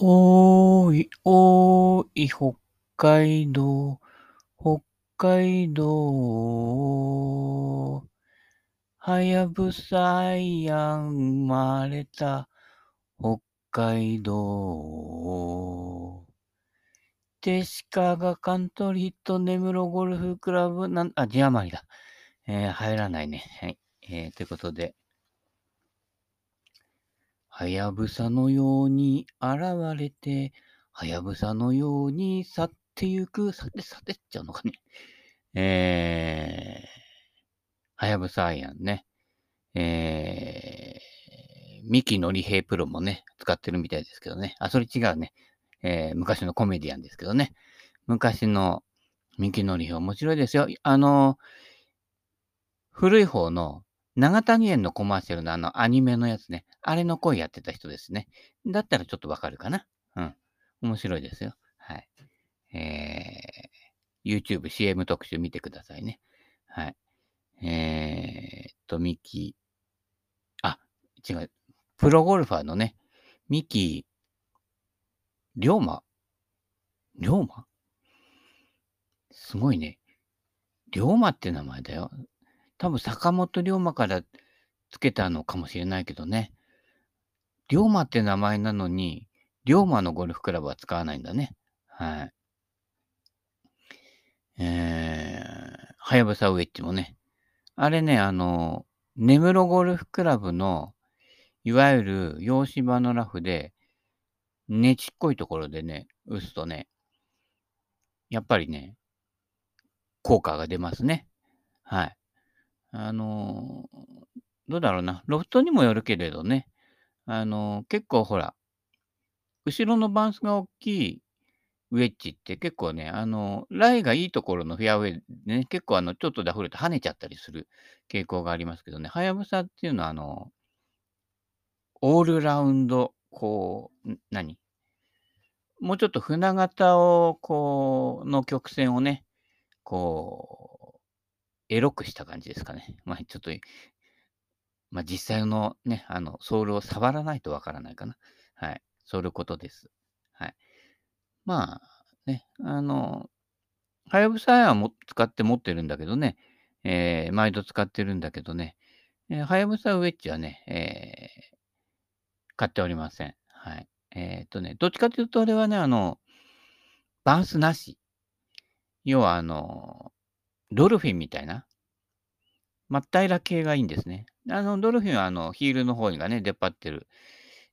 おーい、おーい、北海道、北海道。はやぶさやん生まれた北海道。テシカがカントリーと根室ゴルフクラブ、なん、あ、字余りだ。えー、入らないね。はい。えー、ということで。はやぶさのように現れて、はやぶさのように去ってゆく、さて、さてっちゃうのかね。えー、はやぶさアイアンね。えー、三木のり平プロもね、使ってるみたいですけどね。あ、それ違うね。えー、昔のコメディアンですけどね。昔の三木のり平面白いですよ。あの、古い方の長谷園のコマーシャルのあのアニメのやつね。あれの声やってた人ですね。だったらちょっとわかるかな。うん。面白いですよ。はい。えー、YouTube CM 特集見てくださいね。はい。えー、と、ミキ、あ、違う。プロゴルファーのね、ミキ、龍馬？龍馬？すごいね。龍馬って名前だよ。多分坂本龍馬からつけたのかもしれないけどね。龍馬って名前なのに、龍馬のゴルフクラブは使わないんだね。はい。えー、はやぶさウェッジもね。あれね、あの、根室ゴルフクラブの、いわゆる洋芝のラフで、ねちっこいところでね、打つとね、やっぱりね、効果が出ますね。はい。あの、どうだろうな。ロフトにもよるけれどね。あの、結構ほら、後ろのバンスが大きいウェッジって結構ね、あの、ライがいいところのフェアウェイでね、結構あの、ちょっとダフると跳ねちゃったりする傾向がありますけどね、はやぶさっていうのはあの、オールラウンド、こう、何？もうちょっと船型を、こう、の曲線をね、こう、エロくした感じですかね。まあ、ちょっと、まあ、実際のね、あの、ソールを触らないとわからないかな。はい。そういうことです。はい。まあ、ね、あの、はやぶさはも使って持ってるんだけどね、えー、毎度使ってるんだけどね、えはやぶさウェッジはね、えー、買っておりません。はい。えー、っとね、どっちかというと、あれはね、あの、バンスなし。要は、あの、ドルフィンみたいな、真っ平ら系がいいんですね。あの、ドルフィンはあの、ヒールの方がね、出っ張ってる。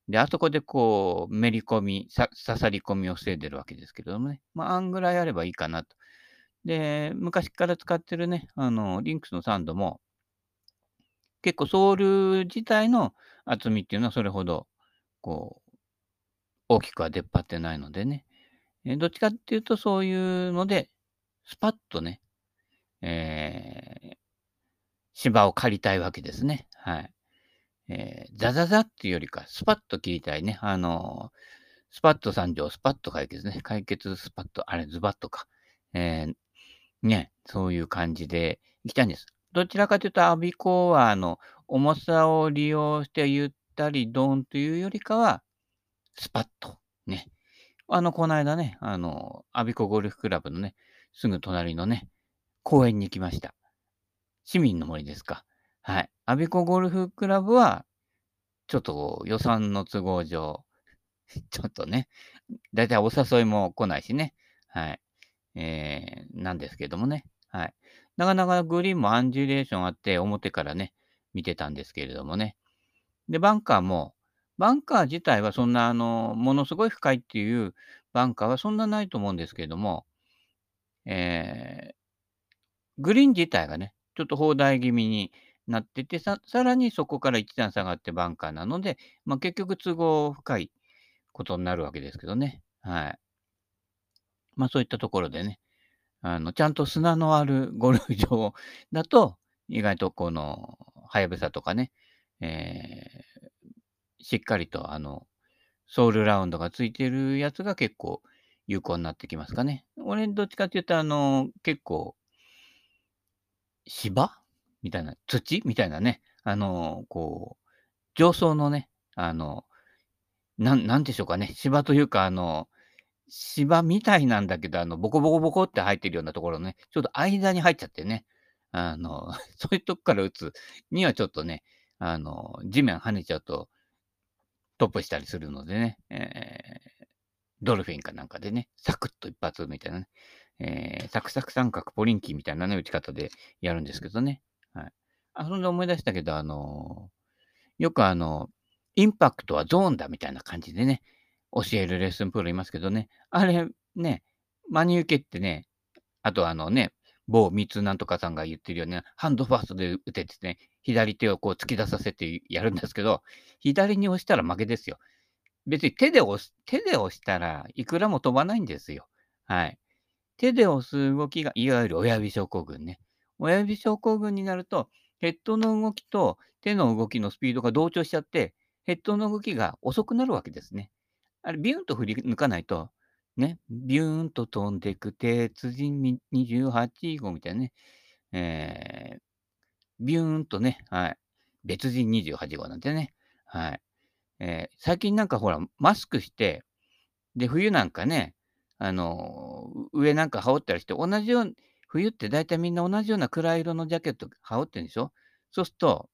で、あそこでこう、めり込み、刺さり込みを防いでるわけですけどもね。まあ、あんぐらいあればいいかなと。で、昔から使ってるね、あの、リンクスのサンドも、結構ソール自体の厚みっていうのはそれほど、こう、大きくは出っ張ってないのでね。どっちかっていうとそういうので、スパッとね、えー、芝を刈りたいわけですね。はい。えー、ザザザっていうよりか、スパッと切りたいね。あのー、スパッと三条、スパッと解決ね。解決スパッと、あれ、ズバッとか。えー、ね、そういう感じでいきたいんです。どちらかというと、アビコは、あの、重さを利用してゆったりドンというよりかは、スパッと、ね。あの、この間ね、あの、アビコゴルフクラブのね、すぐ隣のね、公園に行きました。市民の森ですか。はい。アビコゴルフクラブは、ちょっと予算の都合上、ちょっとね、だいたいお誘いも来ないしね。はい。えー、なんですけどもね。はい。なかなかグリーンもアンジュレーションあって、表からね、見てたんですけれどもね。で、バンカーも、バンカー自体はそんな、あの、ものすごい深いっていうバンカーはそんなないと思うんですけれども、えー、グリーン自体がね、ちょっと砲台気味になってて、さらにそこから一段下がってバンカーなので、まあ、結局都合深いことになるわけですけどね。はい。まあそういったところでね、あの、ちゃんと砂のあるゴルフ場だと、意外とこの、はやぶさとかね、えー、しっかりとあの、ソウルラウンドがついてるやつが結構有効になってきますかね。俺、どっちかっていうと、あの、結構、芝？みたいな、土？みたいなね、あの、こう、上層のね、あの、なんなんでしょうかね、芝というか、あの、芝みたいなんだけど、あの、ボコボコボコって生えてるようなところね、ちょっと間に入っちゃってね、あの、そういうとこから打つにはちょっとね、あの、地面跳ねちゃうと、トップしたりするのでね、えー、ドルフィンかなんかでね、サクッと一発みたいなね、えー、サクサク三角ポリンキーみたいなね、打ち方でやるんですけどね。はい。あ、そんで思い出したけど、あのー、よくあの、インパクトはゾーンだみたいな感じでね、教えるレッスンプロいますけどね、あれね、真に受けってね、あとあのね、某三つなんとかさんが言ってるように、ハンドファーストで打ててね、左手をこう突き出させてやるんですけど、左に押したら負けですよ。別に手で押す、手で押したらいくらも飛ばないんですよ。はい。手で押す動きが、いわゆる親指症候群ね。親指症候群になると、ヘッドの動きと手の動きのスピードが同調しちゃって、ヘッドの動きが遅くなるわけですね。あれ、ビューンと振り抜かないと、ね、ビューンと飛んでいく鉄人28号みたいなね、えー、ビューンとね、はい、別人28号なんてね、はい。えー、最近なんかほら、マスクして、で、冬なんかね、あの、上なんか羽織ったりして、同じように冬って大体みんな同じような暗い色のジャケット羽織ってるんでしょ？そうすると、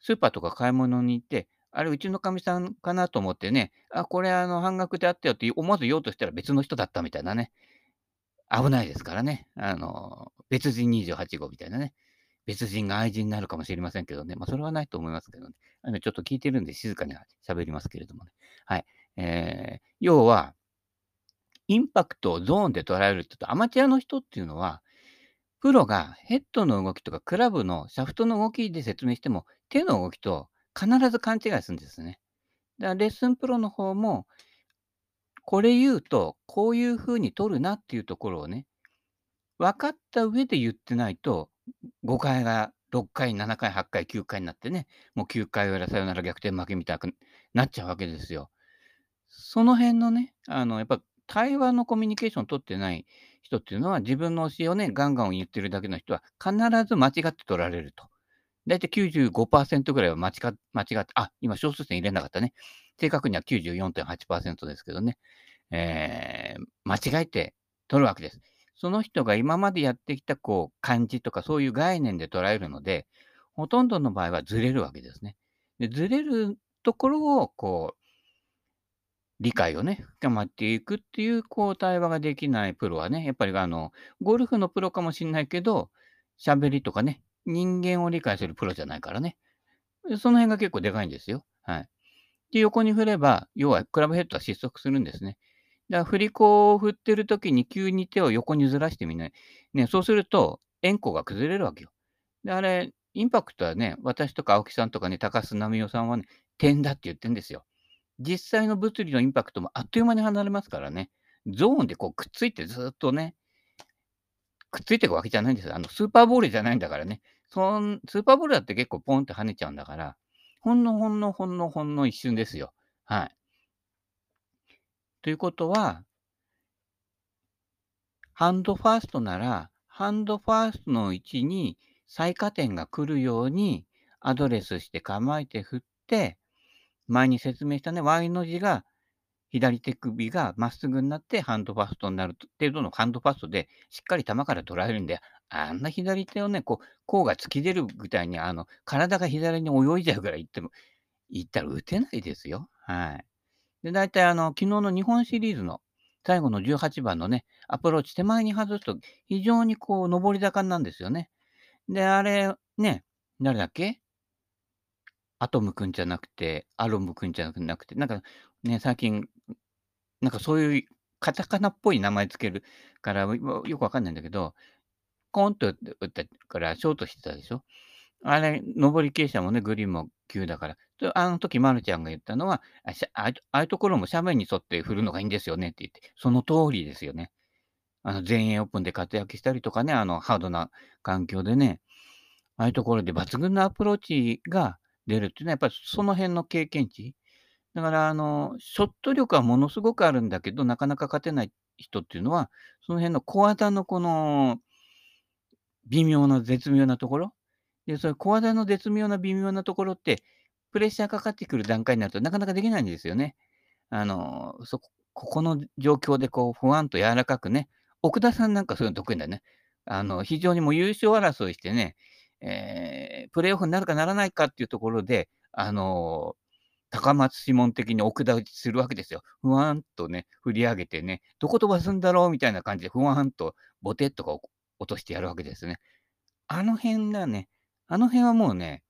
スーパーとか買い物に行って、あれ、うちのかみさんかなと思ってね、あ、これあの半額であったよって思わず言おうとしたら別の人だったみたいなね。危ないですからね。あの、別人28号みたいなね。別人が愛人になるかもしれませんけどね。まあ、それはないと思いますけどね。今ちょっと聞いてるんで静かに喋りますけれどもね。はい。えー、要は、インパクトをゾーンで捉えるって言うと、アマチュアの人っていうのは、プロがヘッドの動きとかクラブのシャフトの動きで説明しても、手の動きと必ず勘違いするんですね。だからレッスンプロの方も、これ言うと、こういう風に取るなっていうところをね、分かった上で言ってないと、5回が6回、7回、8回、9回になってね、もう9回裏さよなら逆転負けみたいになっちゃうわけですよ。その辺のね、あの、やっぱ対話のコミュニケーションを取ってない人っていうのは、自分の教えをね、ガンガン言ってるだけの人は、必ず間違って取られると。だいたい95%ぐらいは間違間違って、あ、今小数点入れなかったね。正確には94.8%ですけどね。えー、間違えて取るわけです。その人が今までやってきたこう漢字とかそういう概念で捉えるので、ほとんどの場合はずれるわけですね。でずれるところをこう、理解をね、深まっていくっていう、こう、対話ができないプロはね、やっぱりあの、ゴルフのプロかもしんないけど、喋りとかね、人間を理解するプロじゃないからね。その辺が結構でかいんですよ。はい。で、横に振れば、要はクラブヘッドは失速するんですね。だから振り子を振ってる時に急に手を横にずらしてみない。ね、そうすると、円弧が崩れるわけよ。で、あれ、インパクトはね、私とか青木さんとかね、高須奈美代さんはね、点だって言ってんですよ。実際の物理のインパクトもあっという間に離れますからね。ゾーンでこうくっついてずっとね、くっついていくわけじゃないんですよ。あの、スーパーボールじゃないんだからね。そんスーパーボールだって結構ポンって跳ねちゃうんだから、ほんのほんのほんのほんの一瞬ですよ。はい。ということは、ハンドファーストなら、ハンドファーストの位置に最下点が来るようにアドレスして構えて振って、前に説明したね、Y の字が左手首がまっすぐになってハンドファストになる程度のハンドファストでしっかり球から捉えるんで、あんな左手をね、こう、甲が突き出るぐらいに、あの、体が左に泳いじゃうぐらい行っても、行ったら打てないですよ。はい。で、大体あの、昨日の日本シリーズの最後の18番のね、アプローチ手前に外すと非常にこう、上り坂なんですよね。で、あれ、ね、誰だっけ？アトムくんじゃなくて、アロムくんじゃなくて、なんかね、最近、なんかそういうカタカナっぽい名前つけるから、よくわかんないんだけど、コーンと打ったからショートしてたでしょ？あれ、上り傾斜もね、グリーンも急だから。あの時、まるちゃんが言ったのは、あああいうところも斜面に沿って振るのがいいんですよねって言って、その通りですよね。あの、全英オープンで活躍したりとかね、あの、ハードな環境でね、ああいうところで抜群のアプローチが出るっていうのは、やっぱりその辺の経験値。だから、あの、ショット力はものすごくあるんだけど、なかなか勝てない人っていうのは、その辺の小技のこの、微妙な絶妙なところ。で、それ小技の絶妙な微妙なところって、プレッシャーかかってくる段階になるとなかなかできないんですよね。あの、そこここの状況でこう、ふわんと柔らかくね、奥田さんなんかそういうの得意だよね。あの、非常にもう優勝争いしてね、えープレーオフになるかならないかっていうところで、あの、高松指紋的に奥田打ちするわけですよ。ふわんとね、振り上げてね、どこ飛ばすんだろうみたいな感じで、ふわんとボテッとか落としてやるわけですね。あの辺だね、あの辺はもうね、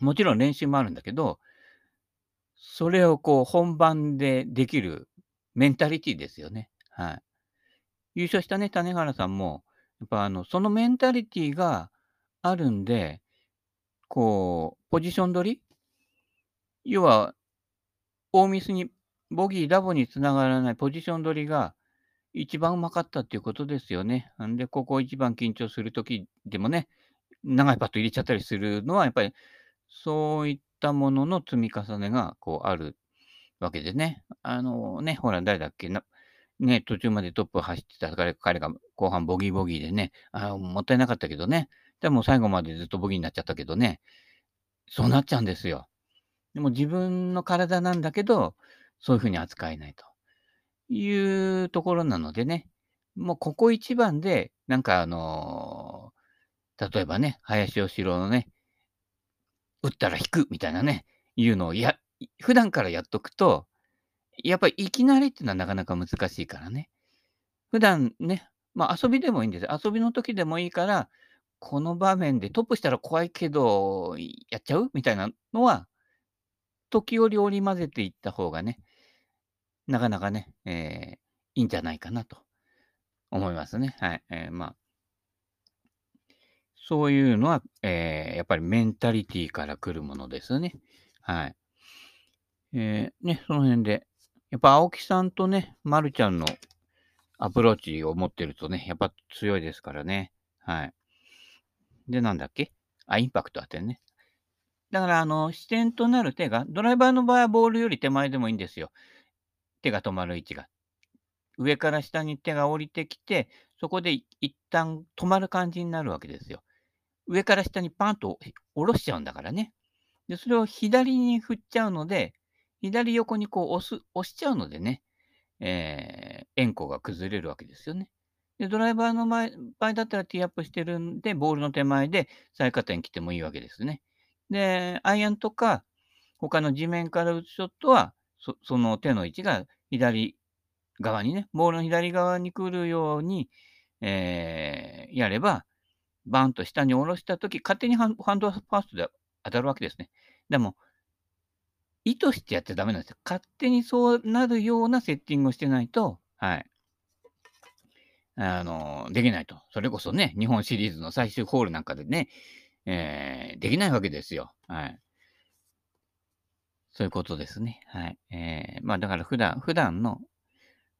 もちろん練習もあるんだけど、それをこう本番でできるメンタリティですよね。はい。優勝したね、種原さんも、やっぱあの、そのメンタリティがあるんで、こう、ポジション取り？要は、大ミスに、ボギー、ダボにつながらないポジション取りが一番うまかったっていうことですよね。んで、ここ一番緊張するときでもね、長いパット入れちゃったりするのは、やっぱりそういったものの積み重ねがこうあるわけでね。あのね、ほら、誰だっけ？な、ね、途中までトップ走ってた彼彼が後半ボギーボギーでね、あもったいなかったけどね。でも最後までずっとボギーになっちゃったけどね。そうなっちゃうんですよ。でも自分の体なんだけど、そういうふうに扱えないというところなのでね、もうここ一番で、なんかあのー例えばね、林義郎のね、打ったら引くみたいなね、いうのをや、普段からやっとくと、やっぱりいきなりっていうのはなかなか難しいからね。普段ね、まあ遊びでもいいんです。遊びの時でもいいから、この場面でトップしたら怖いけど、やっちゃう？みたいなのは、時折織り交ぜていった方がね、なかなかね、えーいいんじゃないかなと思いますね。はい。えーまあ、そういうのは、えーやっぱりメンタリティから来るものですね。はい。えーね、その辺で、やっぱ青木さんとね、まるちゃんのアプローチを持ってるとね、やっぱ強いですからね。はい。で、なんだっけ？あ、インパクトあってね。だから、あの、視点となる手が、ドライバーの場合はボールより手前でもいいんですよ。手が止まる位置が。上から下に手が降りてきて、そこで一旦止まる感じになるわけですよ。上から下にパンと下ろしちゃうんだからね。で、それを左に振っちゃうので、左横にこう押す、押しちゃうのでね、えー、円弧が崩れるわけですよね。で、ドライバーの前場合だったらティーアップしてるんで、ボールの手前で最下点来てもいいわけですね。で、アイアンとか、他の地面から打つショットは、そその手の位置が左側にね、ボールの左側に来るように、えーやれば、バンと下に下ろしたとき、勝手にハンハンドファーストで当たるわけですね。でも、意図してやっちゃダメなんですよ。勝手にそうなるようなセッティングをしてないと、はい。あの、できないと。それこそね、日本シリーズの最終ホールなんかでね、えーできないわけですよ。はい。そういうことですね。はい。えーまあだから普段、普段の、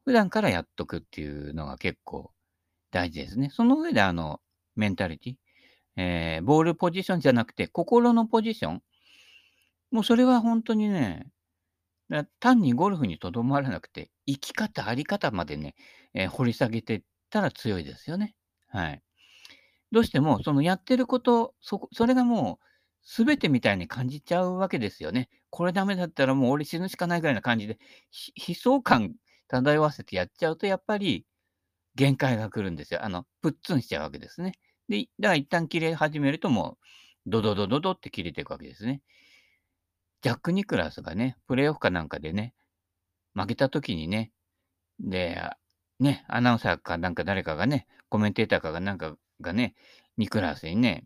普段からやっとくっていうのが結構大事ですね。その上であの、メンタリティ、えーボールポジションじゃなくて、心のポジション。もうそれは本当にね、単にゴルフにとどまらなくて、生き方、あり方までね、えー掘り下げていったら強いですよね。はい。どうしても、そのやってること、そこそれがもう全てみたいに感じちゃうわけですよね。これダメだったらもう俺死ぬしかないぐらいな感じで、ひ悲壮感漂わせてやっちゃうと、やっぱり限界が来るんですよ。あの、プッツンしちゃうわけですね。で、だから一旦切れ始めるともう、ドドドドドって切れていくわけですね。ジャック・ニクラスがね、プレーオフかなんかでね、負けた時にね、で、ね、アナウンサーかなんか誰かがね、コメンテーターかがなんかがね、ニクラウスにね、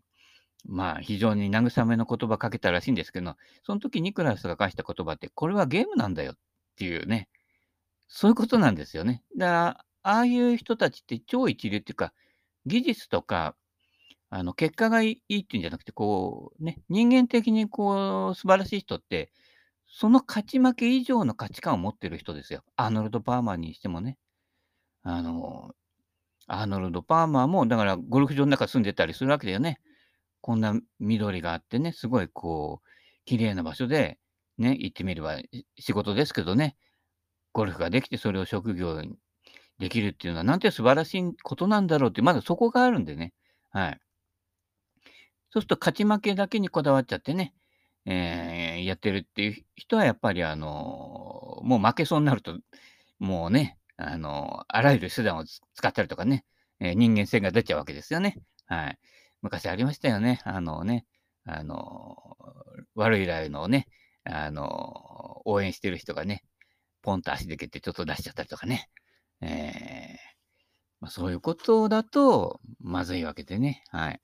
まあ非常に慰めの言葉かけたらしいんですけど、その時ニクラウスが返した言葉って、これはゲームなんだよっていうね、そういうことなんですよね。だから、ああいう人たちって超一流っていうか、技術とか、あの、結果がいいっていうんじゃなくて、こう、ね、人間的にこう、素晴らしい人って、その勝ち負け以上の価値観を持ってる人ですよ。アーノルド・パーマーにしてもね。あの、アーノルド・パーマーも、だからゴルフ場の中住んでたりするわけだよね。こんな緑があってね、すごいこう、綺麗な場所で、ね、行ってみれば仕事ですけどね、ゴルフができてそれを職業にできるっていうのは、なんて素晴らしいことなんだろうって、まだそこがあるんでね。はい。そうすると勝ち負けだけにこだわっちゃってね、えーやってるっていう人はやっぱりあの、もう負けそうになると、もうね、あの、あらゆる手段を使ったりとかね、えー、人間性が出ちゃうわけですよね。はい。昔ありましたよね。あのね、あの、悪いライのをね、あの、応援してる人がね、ポンと足で蹴ってちょっと出しちゃったりとかね。えーまあ、そういうことだと、まずいわけでね。はい。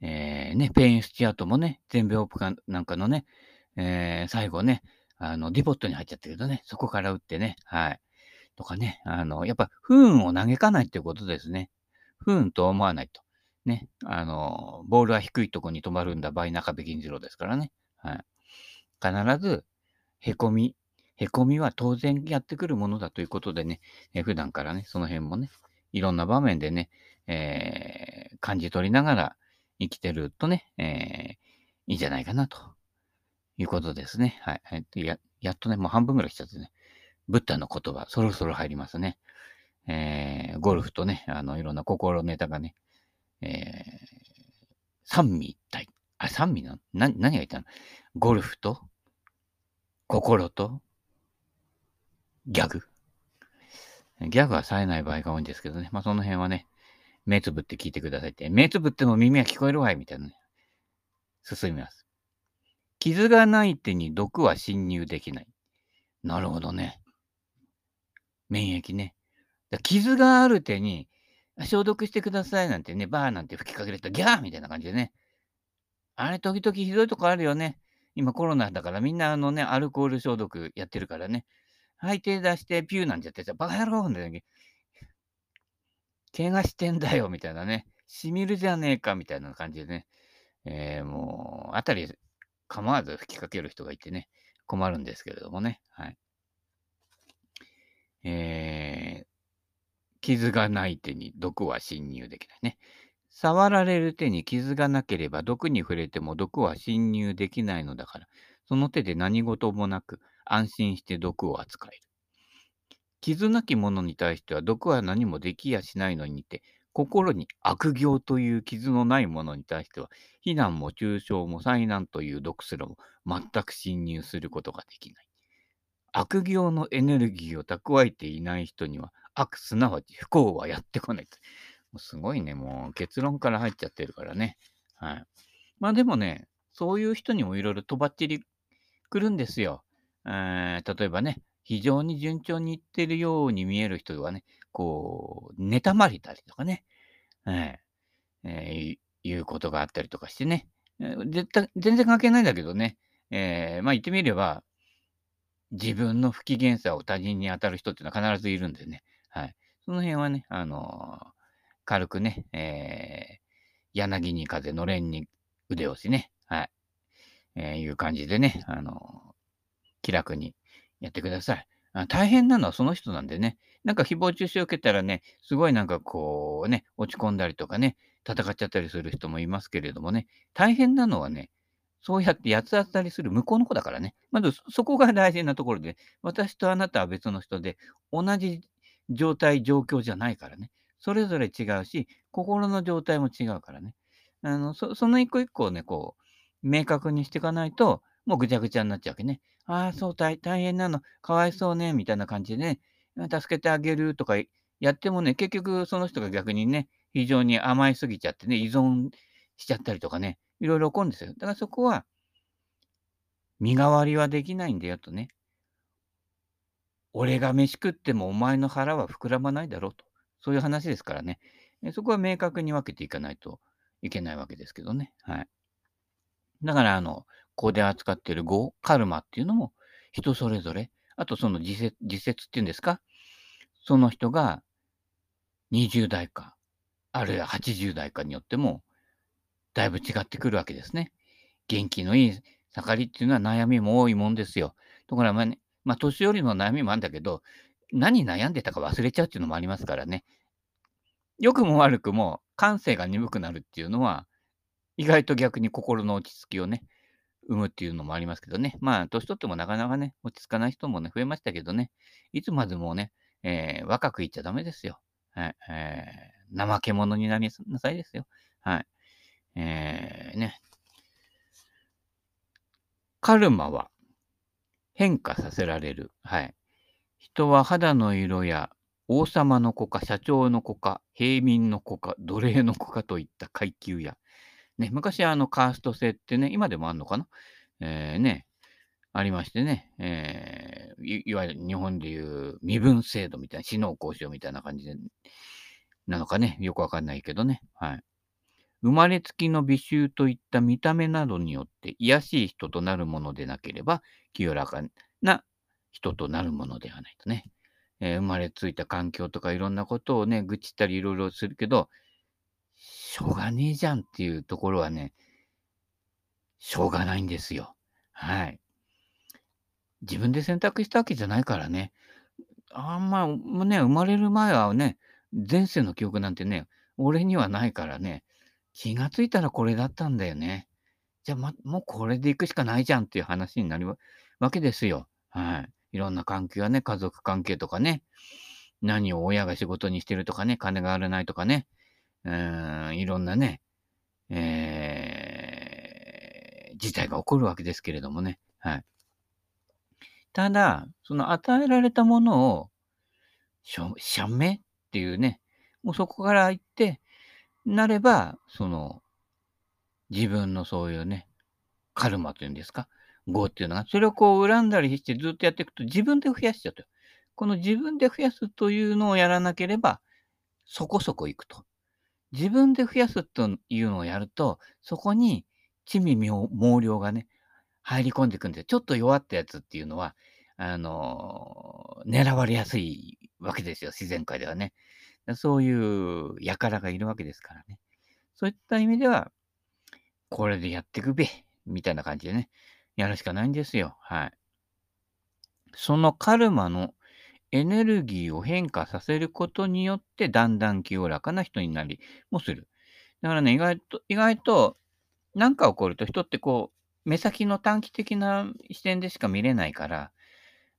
えー、ね、ペイン・スチュワートもね、全米オープンなんかのね、えー、最後ね、あの、ディボットに入っちゃったけどね、そこから打ってね、はい。とかね、あの、やっぱ不運を嘆かないっていうことですね。不運と思わないと。ね、あの、ボールは低いとこに止まるんだ、倍中部銀次郎ですからね。はい。必ず、へこみ、へこみは当然やってくるものだということでね、え普段からね、その辺もね、いろんな場面でね、えー、感じ取りながら生きてるとね、えー、いいんじゃないかなということですね。はい。ややっとね、もう半分ぐらい来ちゃってね、ブッダの言葉、そろそろ入りますね。えー、ゴルフとね、あの、いろんな心ネタがね、えー、三味一体。あ、三味なな、何が言ったの？ゴルフと、心と、ギャグ。ギャグは冴えない場合が多いんですけどね。まあ、その辺はね、目つぶって聞いてくださいって。目つぶっても耳は聞こえるわいみたいなね。進みます。傷がない手に毒は侵入できない。なるほどね。免疫ね。傷がある手に消毒してくださいなんてね、バーなんて吹きかけるとギャーみたいな感じでね。あれ、時々ひどいとこあるよね。今コロナだからみんなあのね、アルコール消毒やってるからね。はい、手出してピューなんてやってさ、バカ野郎みたいな。怪我してんだよみたいなね。しみるじゃねえかみたいな感じでね。えー、もう、あたり構わず吹きかける人がいてね、困るんですけれどもね。はい。えー、傷がない手に毒は侵入できないね。触られる手に傷がなければ毒に触れても毒は侵入できないのだから、その手で何事もなく安心して毒を扱える。傷なき者に対しては毒は何もできやしないのにて、心に悪行という傷のない者に対しては、非難も中傷も災難という毒すらも全く侵入することができない。悪行のエネルギーを蓄えていない人には、悪すなわち不幸はやってこない。もうすごいね、もう結論から入っちゃってるからね。はい。まあでもね、そういう人にもいろいろとばっちり来るんですよ。えー、例えばね、非常に順調にいってるように見える人はね、こう、妬まれたりとかね、えーえー、いうことがあったりとかしてね、絶対、全然関係ないんだけどね、えー、まあ言ってみれば、自分の不機嫌さを他人に当たる人っていうのは必ずいるんでね、はい。その辺はね、あのー、軽くね、えー、柳に風、のれんに腕押しね、はい。えー、いう感じでね、あのー、気楽にやってください。あ大変なのはその人なんでね。なんか誹謗中傷を受けたらね、すごいなんかこうね、落ち込んだりとかね、戦っちゃったりする人もいますけれどもね、大変なのはね、そうやって八つ当たりする向こうの子だからね。まずそこが大事なところで、私とあなたは別の人で、同じ状態、状況じゃないからね。それぞれ違うし、心の状態も違うからね。あのそその一個一個をね、こう、明確にしていかないと、もうぐちゃぐちゃになっちゃうわけね。ああ、そう大、大変なの、かわいそうね、みたいな感じでね、助けてあげるとかやってもね、結局その人が逆にね、非常に甘えすぎちゃってね、依存しちゃったりとかね、いろいろ起こるんですよ。だからそこは、身代わりはできないんだよとね。俺が飯食ってもお前の腹は膨らまないだろうと。そういう話ですからね。そこは明確に分けていかないといけないわけですけどね。はい。だから、あの、ここで扱っている語、カルマっていうのも人それぞれ、あとその自説自説っていうんですか、その人が20代か、あるいは80代かによっても、だいぶ違ってくるわけですね。元気のいい盛りっていうのは悩みも多いもんですよ。ところが、まあね、まあ、年寄りの悩みもあるんだけど、何悩んでたか忘れちゃうっていうのもありますからね。良くも悪くも感性が鈍くなるっていうのは、意外と逆に心の落ち着きをね、生むっていうのもありますけどね。まあ、年取ってもなかなかね、落ち着かない人もね、増えましたけどね。いつまでもね、えー、若くいっちゃダメですよ。はい。えー、怠け者になりなさいですよ。はい。えー、ね。カルマは、変化させられる。はい。人は肌の色や王様の子か社長の子か平民の子か奴隷の子かといった階級や、ね、昔はあのカースト制ってね、今でもあんのかな？えー、ね、ありましてね、えーい、いわゆる日本でいう身分制度みたいな、死の交渉みたいな感じで、なのかね、よくわかんないけどね。はい。生まれつきの美醜といった見た目などによって癒しい人となるものでなければ、清らかな人となるものではないとね。えー、生まれついた環境とかいろんなことをね、愚痴ったりいろいろするけど、しょうがねえじゃんっていうところはね、しょうがないんですよ。はい。自分で選択したわけじゃないからね。あんま、もうね、生まれる前はね、前世の記憶なんてね、俺にはないからね、気がついたらこれだったんだよね。じゃあ、ま、もうこれで行くしかないじゃんっていう話になるわけですよ。はい。いろんな関係がね、家族関係とかね、何を親が仕事にしてるとかね、金があるないとかね、うん、いろんなね、えー、事態が起こるわけですけれどもね。はい。ただ、その与えられたものを、しょ、めっていうね、もうそこから行って、なれば、その、自分のそういうね、カルマというんですか、業っていうのが、それをこう恨んだりしてずっとやっていくと自分で増やしちゃうと。この自分で増やすというのをやらなければ、そこそこいくと。自分で増やすというのをやると、そこに地味猛量がね、入り込んでいくんで、ちょっと弱ったやつっていうのは、あのー、狙われやすいわけですよ、自然界ではね。そういう輩がいるわけですからね。そういった意味では、これでやっていくべ、みたいな感じでね、やるしかないんですよ。はい。そのカルマのエネルギーを変化させることによって、だんだん清らかな人になりもする。だからね、意外と、意外と、何か起こると人ってこう、目先の短期的な視点でしか見れないから、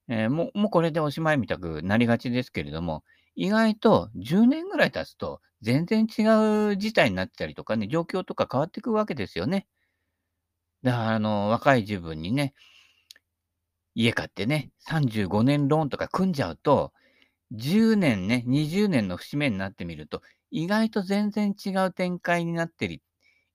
えー、もうもうこれでおしまいみたくなりがちですけれども、意外と10年ぐらい経つと全然違う事態になったりとかね、状況とか変わってくわけですよね。だから、あの、若い自分にね、家買ってね、35年ローンとか組んじゃうと、10年ね、20年の節目になってみると、意外と全然違う展開になってり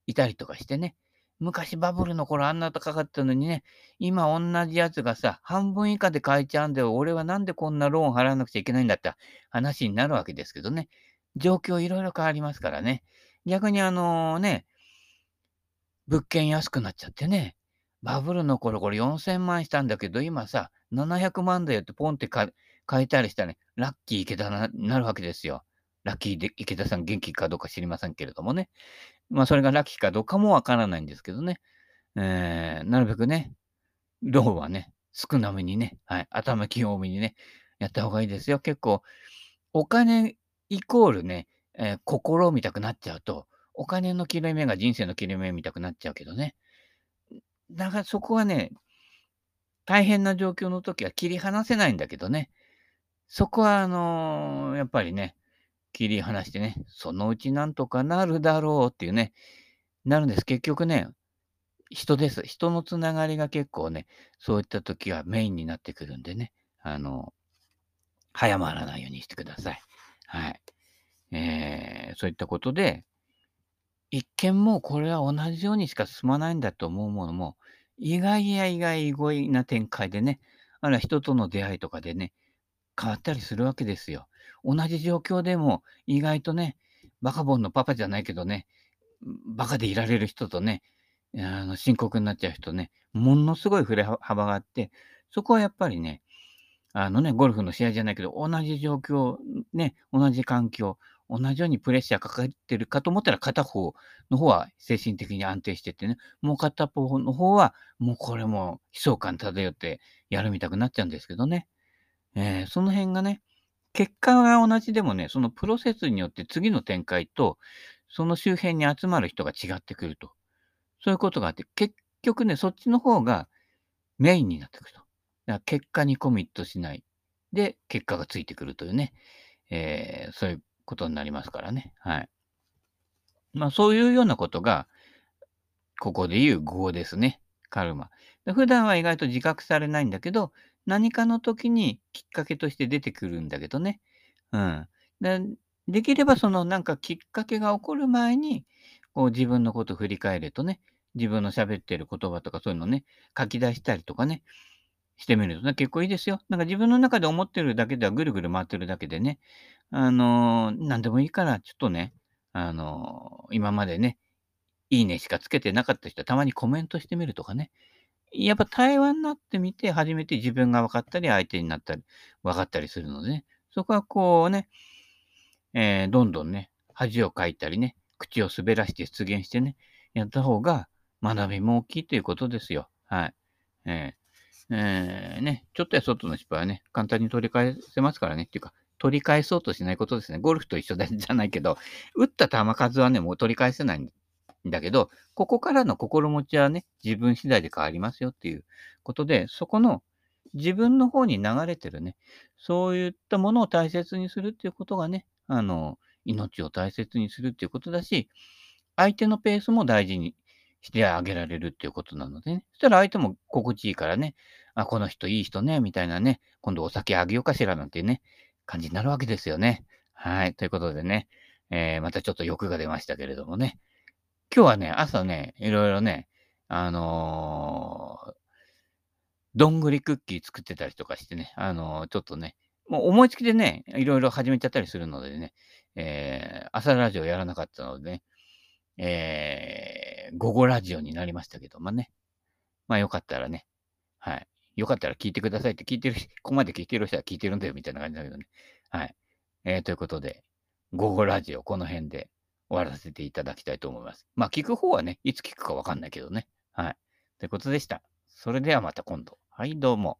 いたりとかしてね、昔バブルの頃あんな高かったのにね、今同じやつがさ、半分以下で買えちゃうんだよ。俺はなんでこんなローン払わなくちゃいけないんだって話になるわけですけどね。状況いろいろ変わりますからね。逆にあのね、物件安くなっちゃってね、バブルの頃これ4000万したんだけど、今さ、700万だよってポンって買えたりしたらね、ラッキー池田ななるわけですよ。ラッキーで池田さん元気かどうか知りませんけれどもね。まあ、それがラッキーかどうかもわからないんですけどね。えー、なるべくね、ローはね、少なめにね、はい、頭気多めにね、やった方がいいですよ。結構、お金イコールね、えー、心を見たくなっちゃうと、お金の切れ目が人生の切れ目見たくなっちゃうけどね。だからそこはね、大変な状況の時は切り離せないんだけどね。そこは、あのー、やっぱりね、切り離してね、そのうちなんとかなるだろうっていうね、なるんです。結局ね、人です。人のつながりが結構ね、そういった時はメインになってくるんでね、あの、早まらないようにしてください。はい。えー、そういったことで、一見もうこれは同じようにしか進まないんだと思うものも、意外や意外意外な展開でね、あるいは人との出会いとかでね、変わったりするわけですよ。同じ状況でも意外とね、バカボンのパパじゃないけどね、バカでいられる人とね、あの深刻になっちゃう人ね、ものすごい振れ幅があって、そこはやっぱりね、あのね、ゴルフの試合じゃないけど、同じ状況、ね、同じ環境、同じようにプレッシャーかかってるかと思ったら、片方の方は精神的に安定しててね、もう片方の方は、もうこれも悲壮感漂ってやるみたくなっちゃうんですけどね。えー、その辺がね、結果が同じでもね、そのプロセスによって次の展開と、その周辺に集まる人が違ってくると。そういうことがあって、結局ね、そっちの方がメインになってくると。だから結果にコミットしない。で、結果がついてくるというね、えー、そういうことになりますからね。はい。まあ、そういうようなことが、ここで言う業ですね。カルマ。普段は意外と自覚されないんだけど、何かの時にきっかけとして出てくるんだけどね。うん。でできればそのなんかきっかけが起こる前に、こう自分のこと振り返るとね、自分の喋ってる言葉とかそういうのね、書き出したりとかね、してみるとね、結構いいですよ。なんか自分の中で思ってるだけではぐるぐる回ってるだけでね、あのー、なんでもいいから、ちょっとね、あのー、今までね、いいねしかつけてなかった人はたまにコメントしてみるとかね。やっぱ対話になってみて、初めて自分が分かったり、相手になったり、分かったりするのでね、そこはこうね、えー、どんどんね、恥をかいたりね、口を滑らして出現してね、やった方が学びも大きいということですよ。はい。えー、えー、ね、ちょっとや外の失敗はね、簡単に取り返せますからね。っていうか、取り返そうとしないことですね。ゴルフと一緒 じゃないけど、打った球数はね、もう取り返せないんだけど、ここからの心持ちはね、自分次第で変わりますよっていうことで、そこの自分の方に流れてるね、そういったものを大切にするっていうことがね、あの、命を大切にするっていうことだし、相手のペースも大事にしてあげられるっていうことなのでね。そしたら相手も心地いいからね、あ、この人いい人ね、みたいなね、今度お酒あげようかしらなんてね、感じになるわけですよね。はい。ということでね、えー、またちょっと欲が出ましたけれどもね。今日はね、朝ね、いろいろね、あのー、どんぐりクッキー作ってたりとかしてね、あのー、ちょっとね、もう思いつきでね、いろいろ始めちゃったりするのでね、えー、朝ラジオやらなかったのでね、えー、午後ラジオになりましたけど、まね、まあよかったらね、はい。よかったら聞いてくださいって聞いてる、ここまで聞いてる人は聞いてるんだよみたいな感じだけどね。はい。えー、ということで、午後ラジオこの辺で終わらせていただきたいと思います。まあ聞く方はね、いつ聞くかわかんないけどね。はい。ということでした。それではまた今度。はい、どうも。